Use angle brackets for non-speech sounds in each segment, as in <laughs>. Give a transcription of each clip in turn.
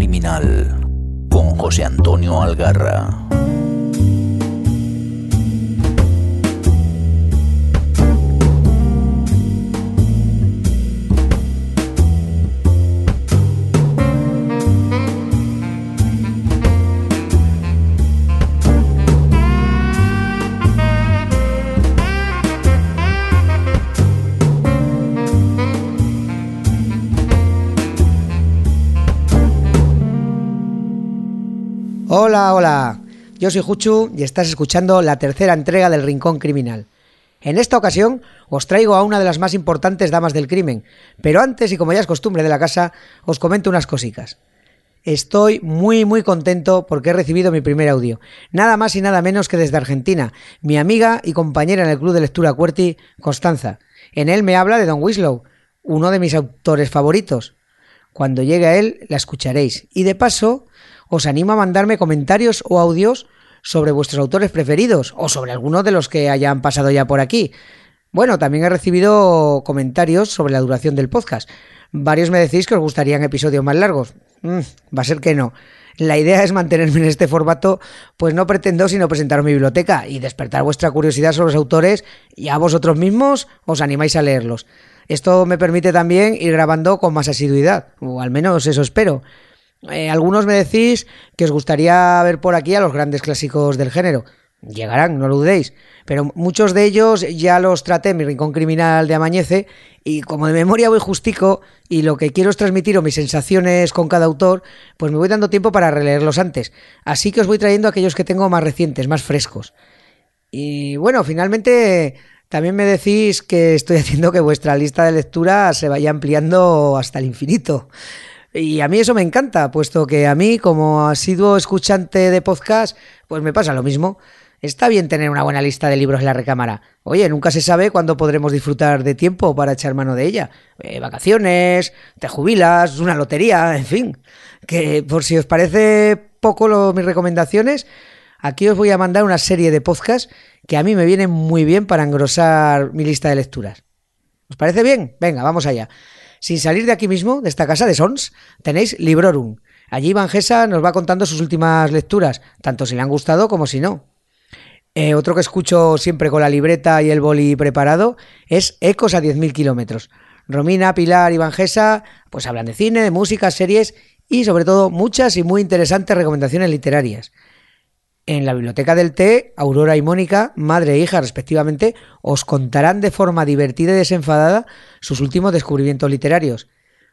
Criminal con José Antonio Algarra. Hola, hola. Yo soy Juchu y estás escuchando la tercera entrega del Rincón Criminal. En esta ocasión os traigo a una de las más importantes damas del crimen, pero antes, y como ya es costumbre de la casa, os comento unas cositas. Estoy muy muy contento porque he recibido mi primer audio, nada más y nada menos que desde Argentina, mi amiga y compañera en el Club de Lectura Cuerti, Constanza. En él me habla de Don Winslow, uno de mis autores favoritos. Cuando llegue a él la escucharéis. Y de paso, os animo a mandarme comentarios o audios sobre vuestros autores preferidos o sobre algunos de los que hayan pasado ya por aquí. Bueno, también he recibido comentarios sobre la duración del podcast. Varios me decís que os gustarían episodios más largos. Mm, va a ser que no. La idea es mantenerme en este formato, pues no pretendo sino presentaros mi biblioteca y despertar vuestra curiosidad sobre los autores y a vosotros mismos os animáis a leerlos. Esto me permite también ir grabando con más asiduidad, o al menos eso espero. Eh, algunos me decís que os gustaría ver por aquí a los grandes clásicos del género. Llegarán, no lo dudéis. Pero muchos de ellos ya los traté en mi rincón criminal de Amañece y como de memoria voy justico y lo que quiero es transmitiros mis sensaciones con cada autor, pues me voy dando tiempo para releerlos antes. Así que os voy trayendo aquellos que tengo más recientes, más frescos. Y bueno, finalmente también me decís que estoy haciendo que vuestra lista de lectura se vaya ampliando hasta el infinito. Y a mí eso me encanta, puesto que a mí, como asiduo escuchante de podcast, pues me pasa lo mismo. Está bien tener una buena lista de libros en la recámara. Oye, nunca se sabe cuándo podremos disfrutar de tiempo para echar mano de ella. Eh, vacaciones, te jubilas, una lotería, en fin. Que por si os parece poco lo, mis recomendaciones, aquí os voy a mandar una serie de podcasts que a mí me vienen muy bien para engrosar mi lista de lecturas. ¿Os parece bien? Venga, vamos allá. Sin salir de aquí mismo, de esta casa de Sons, tenéis Librorum. Allí Van Gesa nos va contando sus últimas lecturas, tanto si le han gustado como si no. Eh, otro que escucho siempre con la libreta y el boli preparado es Ecos a 10.000 kilómetros. Romina, Pilar y Gesa pues hablan de cine, de música, series y sobre todo muchas y muy interesantes recomendaciones literarias. En la biblioteca del té, Aurora y Mónica, madre e hija respectivamente, os contarán de forma divertida y desenfadada sus últimos descubrimientos literarios.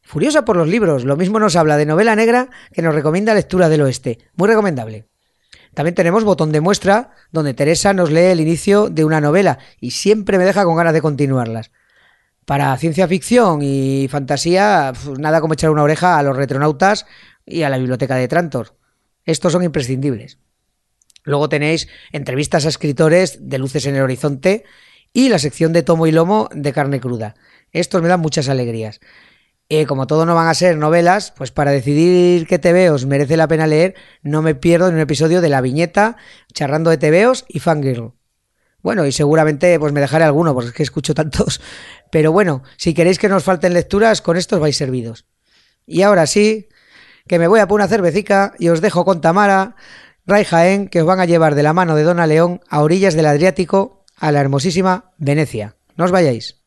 Furiosa por los libros, lo mismo nos habla de novela negra que nos recomienda lectura del oeste. Muy recomendable. También tenemos botón de muestra, donde Teresa nos lee el inicio de una novela y siempre me deja con ganas de continuarlas. Para ciencia ficción y fantasía, nada como echar una oreja a los retronautas y a la biblioteca de Trantor. Estos son imprescindibles. Luego tenéis entrevistas a escritores de Luces en el Horizonte y la sección de tomo y lomo de carne cruda. Estos me dan muchas alegrías. Eh, como todo no van a ser novelas, pues para decidir qué TVOs merece la pena leer, no me pierdo en un episodio de La Viñeta, charrando de TVOs y Fangirl. Bueno, y seguramente pues me dejaré alguno, porque es que escucho tantos. Pero bueno, si queréis que nos falten lecturas, con estos vais servidos. Y ahora sí, que me voy a poner una cervecica y os dejo con Tamara, Ray Jaén, que os van a llevar de la mano de Dona León a orillas del Adriático, a la hermosísima Venecia. No os vayáis.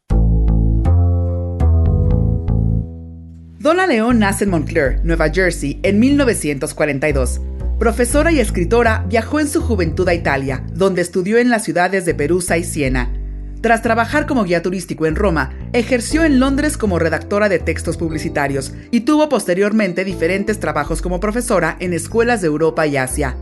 Donna León nace en Montclair, Nueva Jersey, en 1942. Profesora y escritora, viajó en su juventud a Italia, donde estudió en las ciudades de Perusa y Siena. Tras trabajar como guía turístico en Roma, ejerció en Londres como redactora de textos publicitarios y tuvo posteriormente diferentes trabajos como profesora en escuelas de Europa y Asia.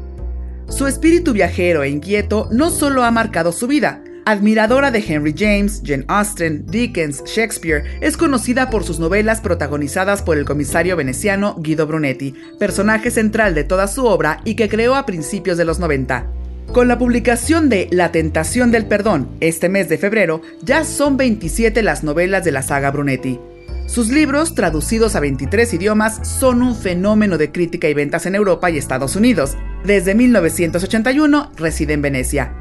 Su espíritu viajero e inquieto no solo ha marcado su vida, Admiradora de Henry James, Jane Austen, Dickens, Shakespeare, es conocida por sus novelas protagonizadas por el comisario veneciano Guido Brunetti, personaje central de toda su obra y que creó a principios de los 90. Con la publicación de La tentación del perdón este mes de febrero, ya son 27 las novelas de la saga Brunetti. Sus libros, traducidos a 23 idiomas, son un fenómeno de crítica y ventas en Europa y Estados Unidos. Desde 1981 reside en Venecia.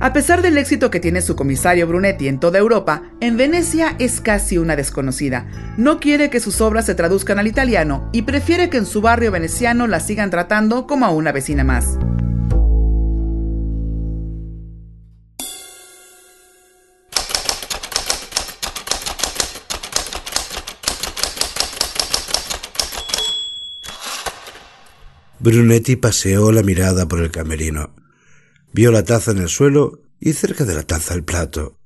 A pesar del éxito que tiene su comisario Brunetti en toda Europa, en Venecia es casi una desconocida. No quiere que sus obras se traduzcan al italiano y prefiere que en su barrio veneciano la sigan tratando como a una vecina más. Brunetti paseó la mirada por el camerino. Vio la taza en el suelo y cerca de la taza el plato.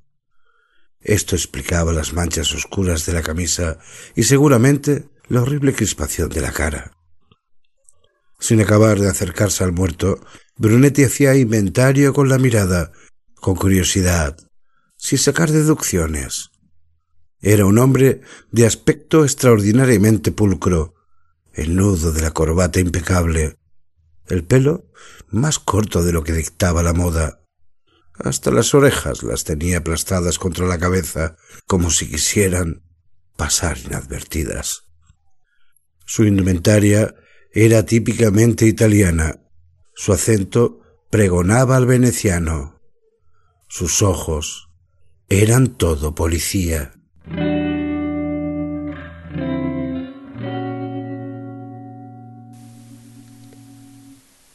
Esto explicaba las manchas oscuras de la camisa y seguramente la horrible crispación de la cara. Sin acabar de acercarse al muerto, Brunetti hacía inventario con la mirada, con curiosidad, sin sacar deducciones. Era un hombre de aspecto extraordinariamente pulcro, el nudo de la corbata impecable, el pelo más corto de lo que dictaba la moda. Hasta las orejas las tenía aplastadas contra la cabeza, como si quisieran pasar inadvertidas. Su indumentaria era típicamente italiana. Su acento pregonaba al veneciano. Sus ojos eran todo policía.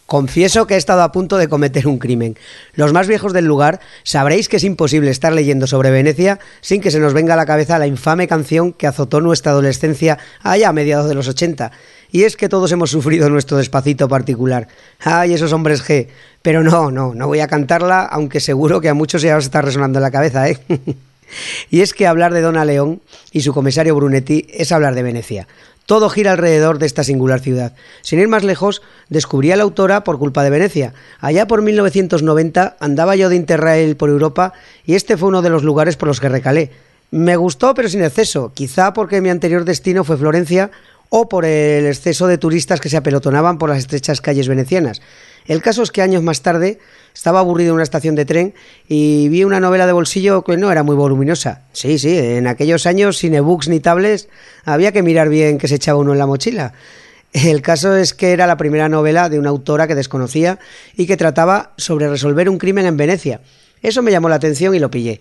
Confieso que he estado a punto de cometer un crimen. Los más viejos del lugar sabréis que es imposible estar leyendo sobre Venecia sin que se nos venga a la cabeza la infame canción que azotó nuestra adolescencia allá a mediados de los 80. Y es que todos hemos sufrido nuestro despacito particular. ¡Ay, esos hombres G! Pero no, no, no voy a cantarla, aunque seguro que a muchos ya os está resonando en la cabeza, ¿eh? <laughs> y es que hablar de Dona León y su comisario Brunetti es hablar de Venecia. Todo gira alrededor de esta singular ciudad. Sin ir más lejos, descubrí a la autora por culpa de Venecia. Allá por 1990 andaba yo de Interrail por Europa y este fue uno de los lugares por los que recalé. Me gustó, pero sin exceso, quizá porque mi anterior destino fue Florencia o por el exceso de turistas que se apelotonaban por las estrechas calles venecianas. El caso es que años más tarde estaba aburrido en una estación de tren y vi una novela de bolsillo que no era muy voluminosa. Sí, sí, en aquellos años sin ebooks ni tablets había que mirar bien qué se echaba uno en la mochila. El caso es que era la primera novela de una autora que desconocía y que trataba sobre resolver un crimen en Venecia. Eso me llamó la atención y lo pillé.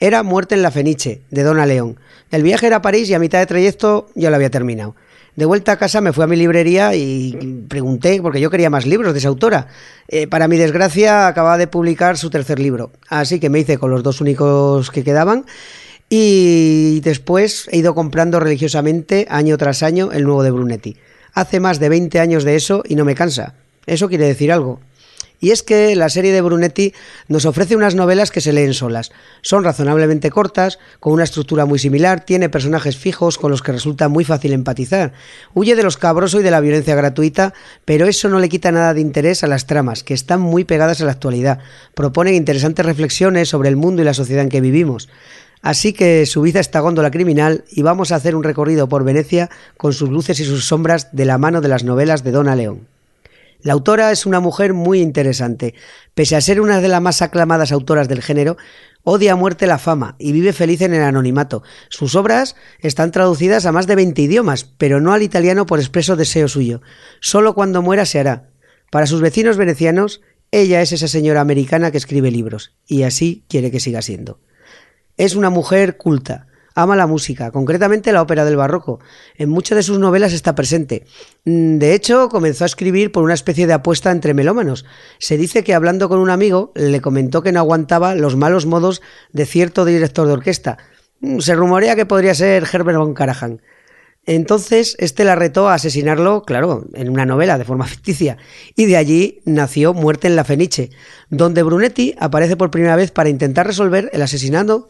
Era Muerte en la Feniche, de Dona León. El viaje era a París y a mitad de trayecto yo lo había terminado. De vuelta a casa me fui a mi librería y pregunté, porque yo quería más libros de esa autora. Eh, para mi desgracia, acababa de publicar su tercer libro, así que me hice con los dos únicos que quedaban y después he ido comprando religiosamente año tras año el nuevo de Brunetti. Hace más de 20 años de eso y no me cansa. Eso quiere decir algo. Y es que la serie de Brunetti nos ofrece unas novelas que se leen solas. Son razonablemente cortas, con una estructura muy similar, tiene personajes fijos con los que resulta muy fácil empatizar. Huye de los cabrosos y de la violencia gratuita, pero eso no le quita nada de interés a las tramas, que están muy pegadas a la actualidad. Proponen interesantes reflexiones sobre el mundo y la sociedad en que vivimos. Así que subid a esta góndola criminal y vamos a hacer un recorrido por Venecia con sus luces y sus sombras de la mano de las novelas de Dona León. La autora es una mujer muy interesante. Pese a ser una de las más aclamadas autoras del género, odia a muerte la fama y vive feliz en el anonimato. Sus obras están traducidas a más de 20 idiomas, pero no al italiano por expreso deseo suyo. Solo cuando muera se hará. Para sus vecinos venecianos, ella es esa señora americana que escribe libros, y así quiere que siga siendo. Es una mujer culta, Ama la música, concretamente la ópera del barroco. En muchas de sus novelas está presente. Mm, de hecho, comenzó a escribir por una especie de apuesta entre melómanos. Se dice que hablando con un amigo le comentó que no aguantaba los malos modos de cierto director de orquesta. Mm, se rumorea que podría ser Herbert von Karajan. Entonces, este la retó a asesinarlo, claro, en una novela de forma <laughs> ficticia, y de allí nació Muerte en la Feniche, donde Brunetti aparece por primera vez para intentar resolver el asesinato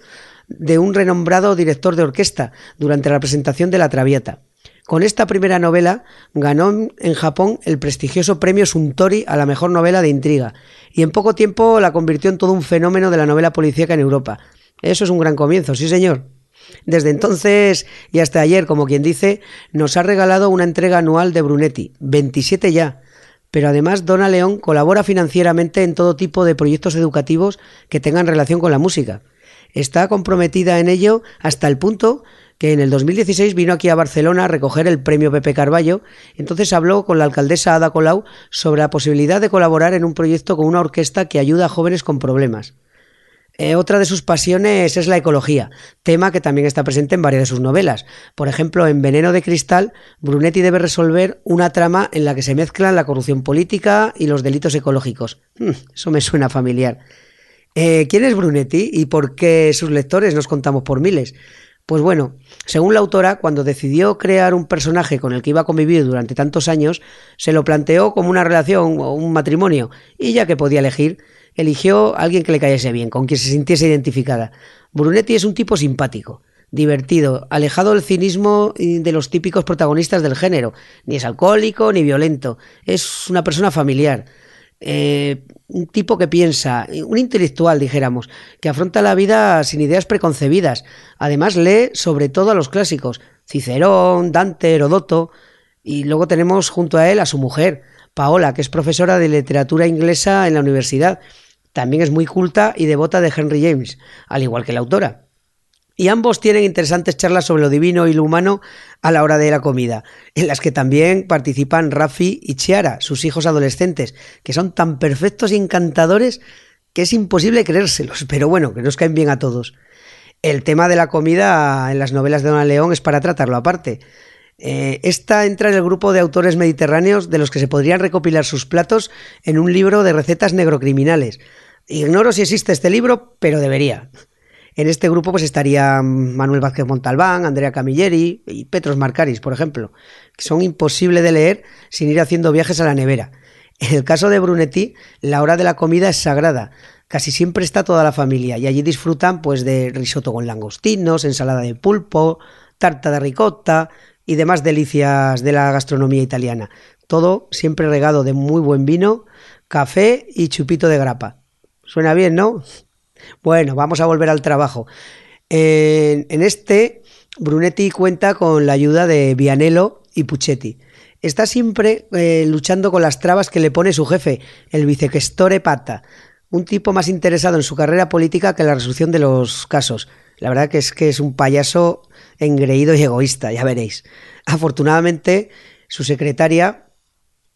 de un renombrado director de orquesta durante la presentación de La Traviata. Con esta primera novela ganó en Japón el prestigioso premio Suntory a la mejor novela de intriga y en poco tiempo la convirtió en todo un fenómeno de la novela policíaca en Europa. Eso es un gran comienzo, sí señor. Desde entonces y hasta ayer, como quien dice, nos ha regalado una entrega anual de Brunetti, 27 ya. Pero además Dona León colabora financieramente en todo tipo de proyectos educativos que tengan relación con la música. Está comprometida en ello hasta el punto que en el 2016 vino aquí a Barcelona a recoger el premio Pepe Carballo. Entonces habló con la alcaldesa Ada Colau sobre la posibilidad de colaborar en un proyecto con una orquesta que ayuda a jóvenes con problemas. Eh, otra de sus pasiones es la ecología, tema que también está presente en varias de sus novelas. Por ejemplo, en Veneno de Cristal, Brunetti debe resolver una trama en la que se mezclan la corrupción política y los delitos ecológicos. Hmm, eso me suena familiar. Eh, ¿Quién es Brunetti y por qué sus lectores nos contamos por miles? Pues bueno, según la autora, cuando decidió crear un personaje con el que iba a convivir durante tantos años, se lo planteó como una relación o un matrimonio, y ya que podía elegir, eligió a alguien que le cayese bien, con quien se sintiese identificada. Brunetti es un tipo simpático, divertido, alejado del cinismo de los típicos protagonistas del género. Ni es alcohólico ni violento. Es una persona familiar. Eh, un tipo que piensa, un intelectual, dijéramos, que afronta la vida sin ideas preconcebidas. Además, lee sobre todo a los clásicos, Cicerón, Dante, Herodoto, y luego tenemos junto a él a su mujer, Paola, que es profesora de literatura inglesa en la universidad. También es muy culta y devota de Henry James, al igual que la autora. Y ambos tienen interesantes charlas sobre lo divino y lo humano a la hora de la comida, en las que también participan Rafi y Chiara, sus hijos adolescentes, que son tan perfectos y encantadores que es imposible creérselos, pero bueno, que nos caen bien a todos. El tema de la comida en las novelas de Don León es para tratarlo aparte. Eh, esta entra en el grupo de autores mediterráneos de los que se podrían recopilar sus platos en un libro de recetas negrocriminales. Ignoro si existe este libro, pero debería. En este grupo pues estaría Manuel Vázquez Montalbán, Andrea Camilleri y Petros Marcaris, por ejemplo, que son imposibles de leer sin ir haciendo viajes a la nevera. En el caso de Brunetti, la hora de la comida es sagrada. Casi siempre está toda la familia y allí disfrutan pues de risotto con langostinos, ensalada de pulpo, tarta de ricota, y demás delicias de la gastronomía italiana. Todo siempre regado de muy buen vino, café y chupito de grapa. Suena bien, ¿no? Bueno, vamos a volver al trabajo. En, este, Brunetti cuenta con la ayuda de Vianello y Puccetti. Está siempre eh, luchando con las trabas que le pone su jefe, el vicequestore Pata, un tipo más interesado en su carrera política que en la resolución de los casos. La verdad que es que es un payaso engreído y egoísta, ya veréis. Afortunadamente, su secretaria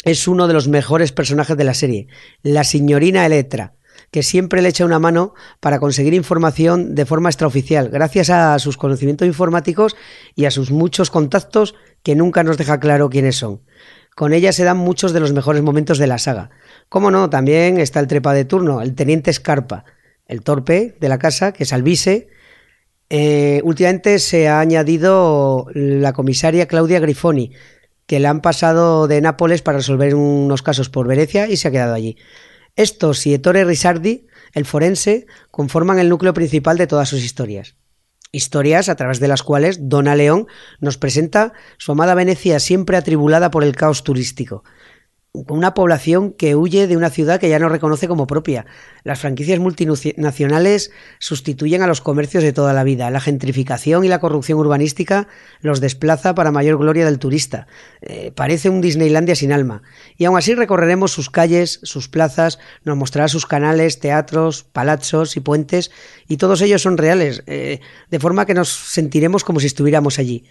es uno de los mejores personajes de la serie, la señorina Electra, que siempre le echa una mano para conseguir información de forma extraoficial, gracias a sus conocimientos informáticos y a sus muchos contactos que nunca nos deja claro quiénes son. Con ella se dan muchos de los mejores momentos de la saga. Cómo no, también está el trepa de turno, el teniente Escarpa, el torpe de la casa, que es Alvise, eh, últimamente se ha añadido la comisaria Claudia Grifoni, que le han pasado de Nápoles para resolver unos casos por Venecia y se ha quedado allí. Estos y Ettore Risardi, el forense, conforman el núcleo principal de todas sus historias. Historias a través de las cuales Dona León nos presenta su amada Venecia siempre atribulada por el caos turístico, una población que huye de una ciudad que ya no reconoce como propia. Las franquicias multinacionales sustituyen a los comercios de toda la vida. La gentrificación y la corrupción urbanística los desplaza para mayor gloria del turista. Eh, parece un Disneylandia sin alma. Y aún así recorreremos sus calles, sus plazas, nos mostrará sus canales, teatros, palazos y puentes, y todos ellos son reales, eh, de forma que nos sentiremos como si estuviéramos allí.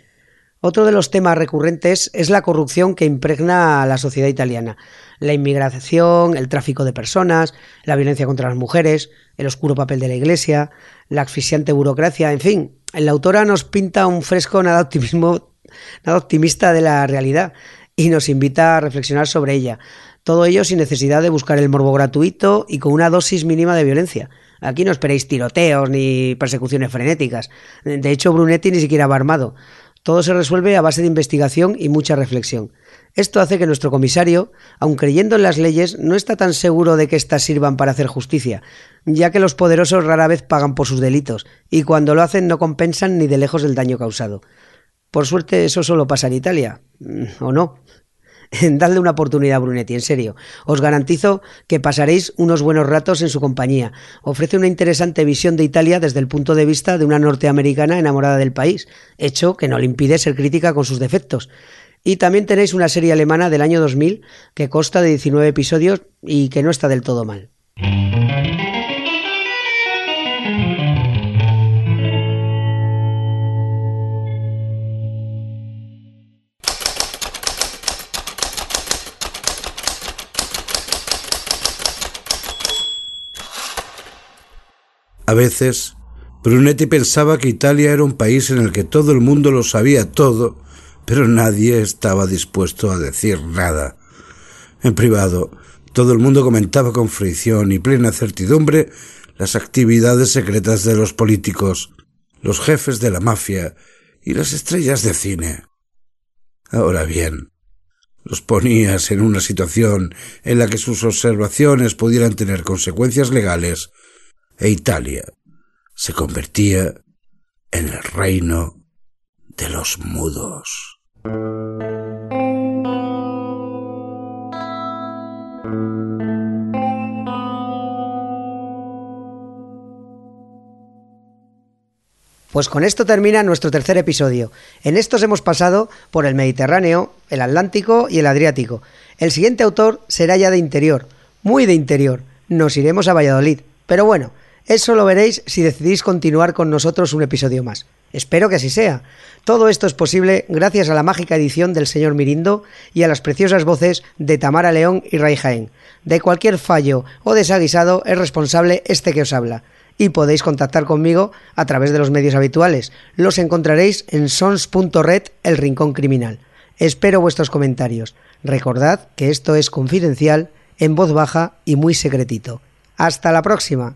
Otro de los temas recurrentes es la corrupción que impregna a la sociedad italiana. La inmigración, el tráfico de personas, la violencia contra las mujeres, el oscuro papel de la Iglesia, la asfixiante burocracia, en fin. La autora nos pinta un fresco nada, optimismo, nada optimista de la realidad y nos invita a reflexionar sobre ella. Todo ello sin necesidad de buscar el morbo gratuito y con una dosis mínima de violencia. Aquí no esperéis tiroteos ni persecuciones frenéticas. De hecho, Brunetti ni siquiera va armado. Todo se resuelve a base de investigación y mucha reflexión. Esto hace que nuestro comisario, aun creyendo en las leyes, no está tan seguro de que éstas sirvan para hacer justicia, ya que los poderosos rara vez pagan por sus delitos, y cuando lo hacen no compensan ni de lejos el daño causado. Por suerte eso solo pasa en Italia, ¿o no? <laughs> Dadle una oportunidad a Brunetti, en serio. Os garantizo que pasaréis unos buenos ratos en su compañía. Ofrece una interesante visión de Italia desde el punto de vista de una norteamericana enamorada del país, hecho que no le impide ser crítica con sus defectos. Y también tenéis una serie alemana del año 2000 que consta de 19 episodios y que no está del todo mal. Veces, Brunetti pensaba que Italia era un país en el que todo el mundo lo sabía todo, pero nadie estaba dispuesto a decir nada. En privado, todo el mundo comentaba con fricción y plena certidumbre las actividades secretas de los políticos, los jefes de la mafia y las estrellas de cine. Ahora bien, los ponías en una situación en la que sus observaciones pudieran tener consecuencias legales, e Italia se convertía en el reino de los mudos. Pues con esto termina nuestro tercer episodio. En estos hemos pasado por el Mediterráneo, el Atlántico y el Adriático. El siguiente autor será ya de interior, muy de interior. Nos iremos a Valladolid. Pero bueno, eso lo veréis si decidís continuar con nosotros un episodio más. Espero que así sea. Todo esto es posible gracias a la mágica edición del señor Mirindo y a las preciosas voces de Tamara León y Ray Jaén. De cualquier fallo o desaguisado es responsable este que os habla y podéis contactar conmigo a través de los medios habituales. Los encontraréis en sons.red, el rincón criminal. Espero vuestros comentarios. Recordad que esto es confidencial, en voz baja y muy secretito. Hasta la próxima.